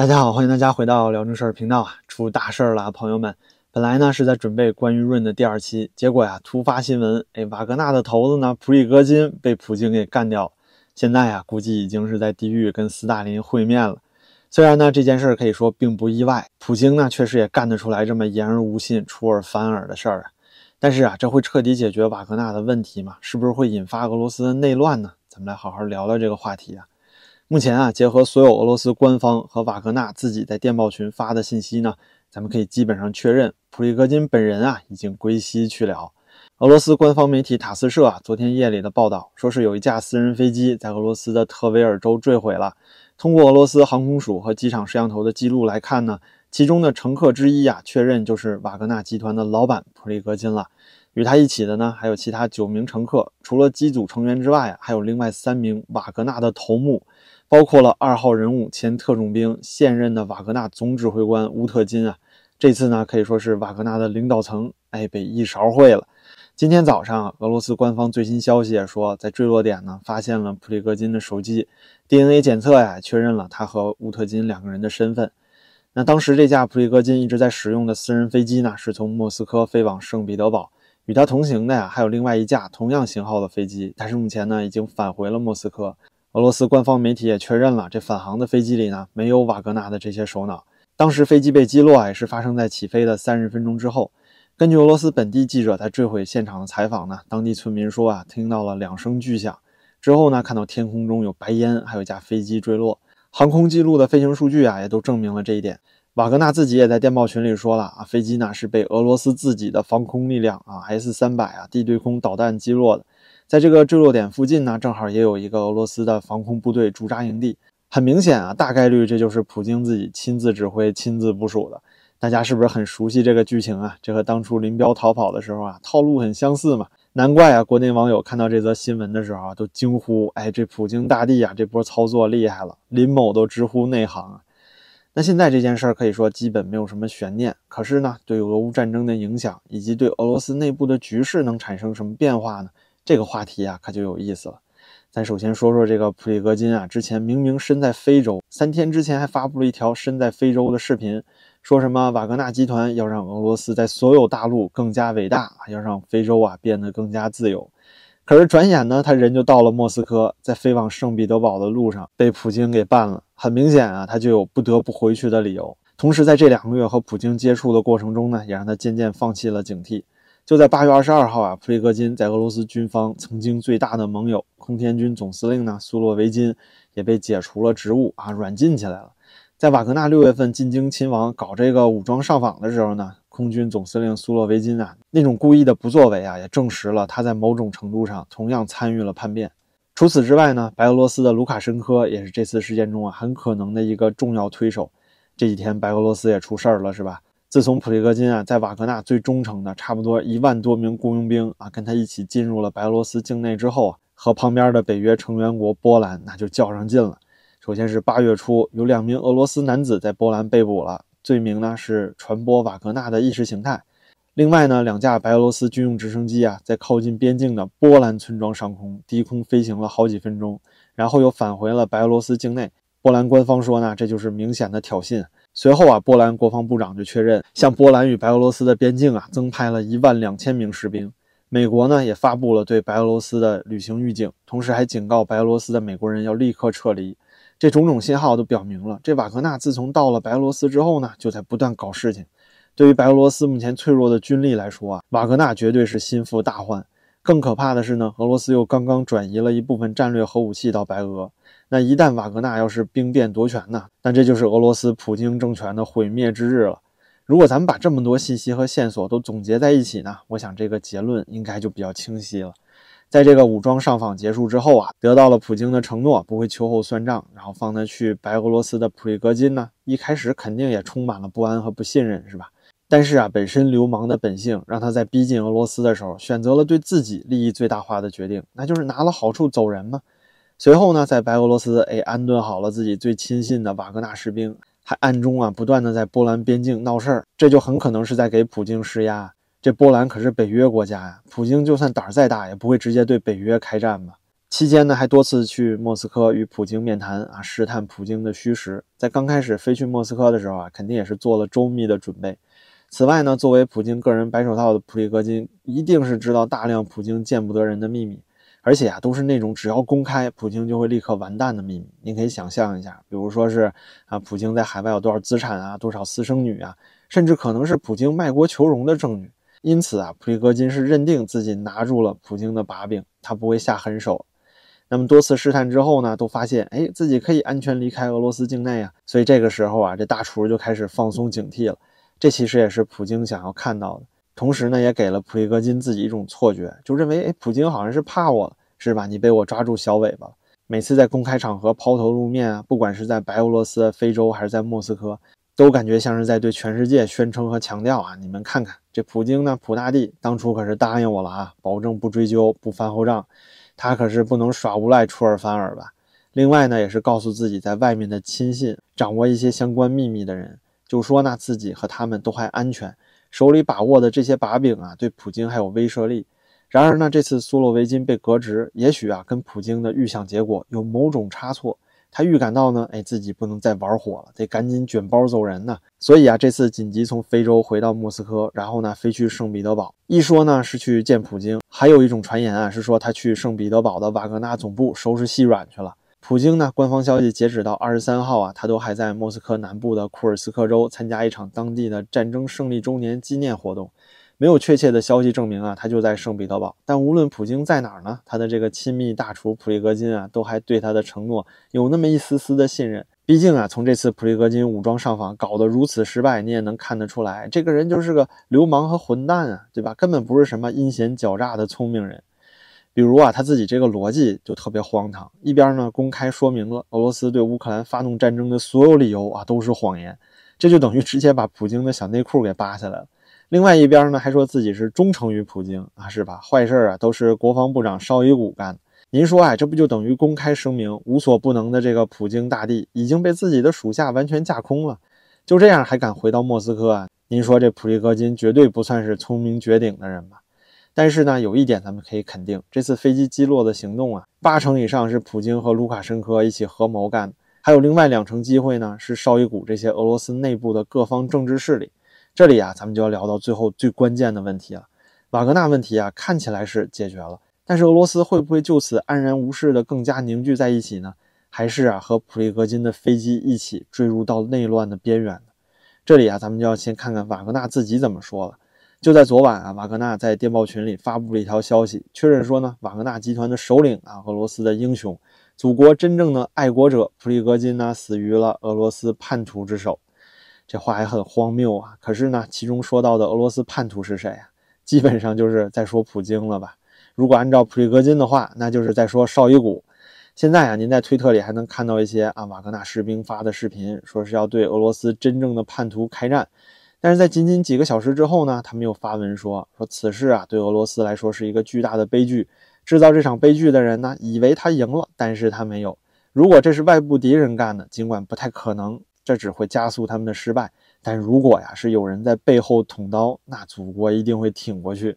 大家好，欢迎大家回到聊正事儿频道啊！出大事儿了，朋友们！本来呢是在准备关于润的第二期，结果呀突发新闻，哎，瓦格纳的头子呢普里戈金被普京给干掉。现在呀估计已经是在地狱跟斯大林会面了。虽然呢这件事儿可以说并不意外，普京呢确实也干得出来这么言而无信、出尔反尔的事儿啊。但是啊，这会彻底解决瓦格纳的问题吗？是不是会引发俄罗斯的内乱呢？咱们来好好聊聊这个话题啊。目前啊，结合所有俄罗斯官方和瓦格纳自己在电报群发的信息呢，咱们可以基本上确认，普里戈金本人啊已经归西去了。俄罗斯官方媒体塔斯社啊，昨天夜里的报道说是有一架私人飞机在俄罗斯的特维尔州坠毁了。通过俄罗斯航空署和机场摄像头的记录来看呢，其中的乘客之一啊，确认就是瓦格纳集团的老板普里戈金了。与他一起的呢，还有其他九名乘客，除了机组成员之外，还有另外三名瓦格纳的头目。包括了二号人物前特种兵现任的瓦格纳总指挥官乌特金啊，这次呢可以说是瓦格纳的领导层哎被一勺烩了。今天早上，俄罗斯官方最新消息也说，在坠落点呢发现了普里戈金的手机 DNA 检测呀，确认了他和乌特金两个人的身份。那当时这架普里戈金一直在使用的私人飞机呢，是从莫斯科飞往圣彼得堡，与他同行的呀还有另外一架同样型号的飞机，但是目前呢已经返回了莫斯科。俄罗斯官方媒体也确认了，这返航的飞机里呢没有瓦格纳的这些首脑。当时飞机被击落也是发生在起飞的三十分钟之后。根据俄罗斯本地记者在坠毁现场的采访呢，当地村民说啊，听到了两声巨响之后呢，看到天空中有白烟，还有一架飞机坠落。航空记录的飞行数据啊，也都证明了这一点。瓦格纳自己也在电报群里说了啊，飞机呢是被俄罗斯自己的防空力量啊 S 三百啊地对空导弹击落的。在这个坠落点附近呢，正好也有一个俄罗斯的防空部队驻扎营地。很明显啊，大概率这就是普京自己亲自指挥、亲自部署的。大家是不是很熟悉这个剧情啊？这和当初林彪逃跑的时候啊，套路很相似嘛。难怪啊，国内网友看到这则新闻的时候啊，都惊呼：“哎，这普京大帝啊，这波操作厉害了！”林某都直呼内行啊。那现在这件事儿可以说基本没有什么悬念。可是呢，对俄乌战争的影响，以及对俄罗斯内部的局势能产生什么变化呢？这个话题啊，可就有意思了。咱首先说说这个普里戈金啊，之前明明身在非洲，三天之前还发布了一条身在非洲的视频，说什么瓦格纳集团要让俄罗斯在所有大陆更加伟大，要让非洲啊变得更加自由。可是转眼呢，他人就到了莫斯科，在飞往圣彼得堡的路上被普京给办了。很明显啊，他就有不得不回去的理由。同时，在这两个月和普京接触的过程中呢，也让他渐渐放弃了警惕。就在八月二十二号啊，普里戈金在俄罗斯军方曾经最大的盟友空天军总司令呢苏洛维金也被解除了职务啊，软禁起来了。在瓦格纳六月份进京亲王搞这个武装上访的时候呢，空军总司令苏洛维金啊那种故意的不作为啊，也证实了他在某种程度上同样参与了叛变。除此之外呢，白俄罗斯的卢卡申科也是这次事件中啊很可能的一个重要推手。这几天白俄罗斯也出事儿了，是吧？自从普里戈金啊在瓦格纳最忠诚的差不多一万多名雇佣兵啊跟他一起进入了白俄罗斯境内之后啊，和旁边的北约成员国波兰那就较上劲了。首先是八月初，有两名俄罗斯男子在波兰被捕了，罪名呢是传播瓦格纳的意识形态。另外呢，两架白俄罗斯军用直升机啊在靠近边境的波兰村庄上空低空飞行了好几分钟，然后又返回了白俄罗斯境内。波兰官方说呢，这就是明显的挑衅。随后啊，波兰国防部长就确认，向波兰与白俄罗斯的边境啊，增派了一万两千名士兵。美国呢，也发布了对白俄罗斯的旅行预警，同时还警告白俄罗斯的美国人要立刻撤离。这种种信号都表明了，这瓦格纳自从到了白俄罗斯之后呢，就在不断搞事情。对于白俄罗斯目前脆弱的军力来说啊，瓦格纳绝对是心腹大患。更可怕的是呢，俄罗斯又刚刚转移了一部分战略核武器到白俄。那一旦瓦格纳要是兵变夺权呢？那这就是俄罗斯普京政权的毁灭之日了。如果咱们把这么多信息和线索都总结在一起呢？我想这个结论应该就比较清晰了。在这个武装上访结束之后啊，得到了普京的承诺，不会秋后算账，然后放他去白俄罗斯的普里戈金呢，一开始肯定也充满了不安和不信任，是吧？但是啊，本身流氓的本性让他在逼近俄罗斯的时候，选择了对自己利益最大化的决定，那就是拿了好处走人嘛。随后呢，在白俄罗斯，哎，安顿好了自己最亲信的瓦格纳士兵，还暗中啊，不断的在波兰边境闹事儿，这就很可能是在给普京施压。这波兰可是北约国家呀，普京就算胆儿再大，也不会直接对北约开战吧。期间呢，还多次去莫斯科与普京面谈啊，试探普京的虚实。在刚开始飞去莫斯科的时候啊，肯定也是做了周密的准备。此外呢，作为普京个人白手套的普里戈金，一定是知道大量普京见不得人的秘密，而且啊，都是那种只要公开，普京就会立刻完蛋的秘密。您可以想象一下，比如说是啊，普京在海外有多少资产啊，多少私生女啊，甚至可能是普京卖国求荣的证据。因此啊，普里戈金是认定自己拿住了普京的把柄，他不会下狠手。那么多次试探之后呢，都发现哎，自己可以安全离开俄罗斯境内啊，所以这个时候啊，这大厨就开始放松警惕了。这其实也是普京想要看到的，同时呢，也给了普里戈金自己一种错觉，就认为哎，普京好像是怕我了，是吧？你被我抓住小尾巴了。每次在公开场合抛头露面啊，不管是在白俄罗斯、非洲还是在莫斯科，都感觉像是在对全世界宣称和强调啊，你们看看这普京呢，普大帝当初可是答应我了啊，保证不追究、不翻后账。他可是不能耍无赖出尔反尔吧？另外呢，也是告诉自己在外面的亲信，掌握一些相关秘密的人，就说呢自己和他们都还安全，手里把握的这些把柄啊，对普京还有威慑力。然而呢，这次苏洛维金被革职，也许啊跟普京的预想结果有某种差错。他预感到呢，哎，自己不能再玩火了，得赶紧卷包走人呢。所以啊，这次紧急从非洲回到莫斯科，然后呢，飞去圣彼得堡。一说呢是去见普京，还有一种传言啊是说他去圣彼得堡的瓦格纳总部收拾细软去了。普京呢，官方消息截止到二十三号啊，他都还在莫斯科南部的库尔斯克州参加一场当地的战争胜利周年纪念活动。没有确切的消息证明啊，他就在圣彼得堡。但无论普京在哪儿呢，他的这个亲密大厨普里戈金啊，都还对他的承诺有那么一丝丝的信任。毕竟啊，从这次普里戈金武装上访搞得如此失败，你也能看得出来，这个人就是个流氓和混蛋啊，对吧？根本不是什么阴险狡诈的聪明人。比如啊，他自己这个逻辑就特别荒唐，一边呢公开说明了俄罗斯对乌克兰发动战争的所有理由啊都是谎言，这就等于直接把普京的小内裤给扒下来了。另外一边呢，还说自己是忠诚于普京啊，是吧？坏事啊，都是国防部长绍伊古干的。您说，哎，这不就等于公开声明无所不能的这个普京大帝已经被自己的属下完全架空了？就这样还敢回到莫斯科啊？您说这普利戈金绝对不算是聪明绝顶的人吧？但是呢，有一点咱们可以肯定，这次飞机击落的行动啊，八成以上是普京和卢卡申科一起合谋干的，还有另外两成机会呢，是绍伊古这些俄罗斯内部的各方政治势力。这里啊，咱们就要聊到最后最关键的问题了。瓦格纳问题啊，看起来是解决了，但是俄罗斯会不会就此安然无事的更加凝聚在一起呢？还是啊，和普里戈金的飞机一起坠入到内乱的边缘呢？这里啊，咱们就要先看看瓦格纳自己怎么说了。就在昨晚啊，瓦格纳在电报群里发布了一条消息，确认说呢，瓦格纳集团的首领啊，俄罗斯的英雄，祖国真正的爱国者普里戈金呢，死于了俄罗斯叛徒之手。这话还很荒谬啊！可是呢，其中说到的俄罗斯叛徒是谁啊？基本上就是在说普京了吧？如果按照普里戈金的话，那就是在说绍伊古。现在啊，您在推特里还能看到一些啊瓦格纳士兵发的视频，说是要对俄罗斯真正的叛徒开战。但是在仅仅几个小时之后呢，他们又发文说说此事啊对俄罗斯来说是一个巨大的悲剧。制造这场悲剧的人呢，以为他赢了，但是他没有。如果这是外部敌人干的，尽管不太可能。这只会加速他们的失败，但如果呀是有人在背后捅刀，那祖国一定会挺过去。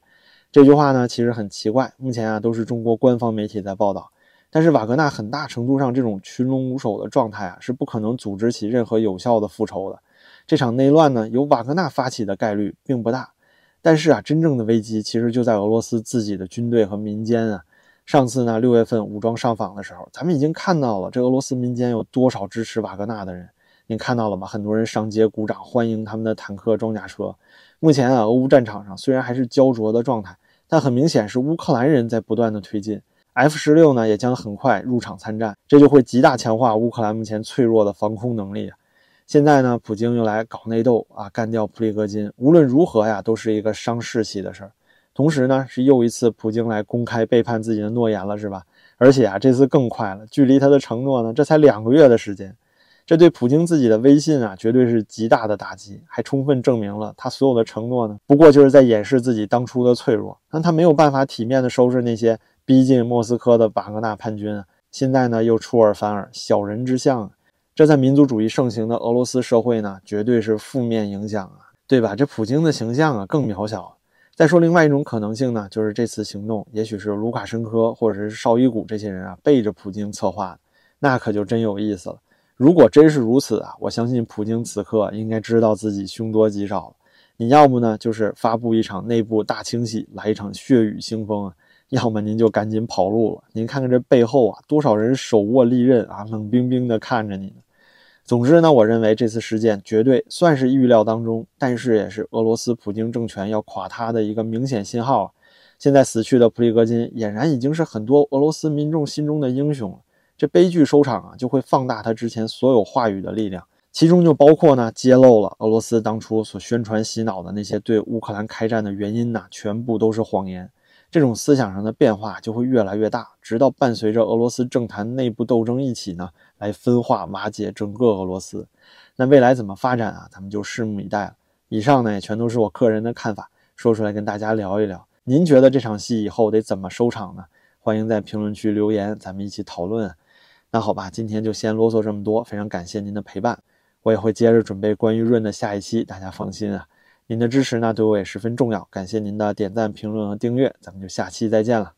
这句话呢其实很奇怪，目前啊都是中国官方媒体在报道，但是瓦格纳很大程度上这种群龙无首的状态啊是不可能组织起任何有效的复仇的。这场内乱呢由瓦格纳发起的概率并不大，但是啊真正的危机其实就在俄罗斯自己的军队和民间啊。上次呢六月份武装上访的时候，咱们已经看到了这俄罗斯民间有多少支持瓦格纳的人。您看到了吗？很多人上街鼓掌，欢迎他们的坦克、装甲车。目前啊，俄乌战场上虽然还是焦灼的状态，但很明显是乌克兰人在不断的推进。F 十六呢，也将很快入场参战，这就会极大强化乌克兰目前脆弱的防空能力。现在呢，普京又来搞内斗啊，干掉普里戈金。无论如何呀，都是一个伤士气的事儿。同时呢，是又一次普京来公开背叛自己的诺言了，是吧？而且啊，这次更快了，距离他的承诺呢，这才两个月的时间。这对普京自己的威信啊，绝对是极大的打击，还充分证明了他所有的承诺呢，不过就是在掩饰自己当初的脆弱。那他没有办法体面的收拾那些逼近莫斯科的瓦格纳叛军，现在呢又出尔反尔，小人之相，这在民族主义盛行的俄罗斯社会呢，绝对是负面影响啊，对吧？这普京的形象啊更渺小。再说另外一种可能性呢，就是这次行动也许是卢卡申科或者是绍伊古这些人啊背着普京策划的，那可就真有意思了。如果真是如此啊，我相信普京此刻应该知道自己凶多吉少了。你要不呢，就是发布一场内部大清洗，来一场血雨腥风啊；要么您就赶紧跑路了。您看看这背后啊，多少人手握利刃啊，冷冰冰的看着你呢。总之呢，我认为这次事件绝对算是预料当中，但是也是俄罗斯普京政权要垮塌的一个明显信号。现在死去的普里戈金俨然已经是很多俄罗斯民众心中的英雄了。这悲剧收场啊，就会放大他之前所有话语的力量，其中就包括呢，揭露了俄罗斯当初所宣传洗脑的那些对乌克兰开战的原因呢，全部都是谎言。这种思想上的变化就会越来越大，直到伴随着俄罗斯政坛内部斗争一起呢。来分化瓦解整个俄罗斯，那未来怎么发展啊？咱们就拭目以待了。以上呢也全都是我个人的看法，说出来跟大家聊一聊。您觉得这场戏以后得怎么收场呢？欢迎在评论区留言，咱们一起讨论。那好吧，今天就先啰嗦这么多，非常感谢您的陪伴。我也会接着准备关于润的下一期，大家放心啊。您的支持呢对我也十分重要，感谢您的点赞、评论和订阅，咱们就下期再见了。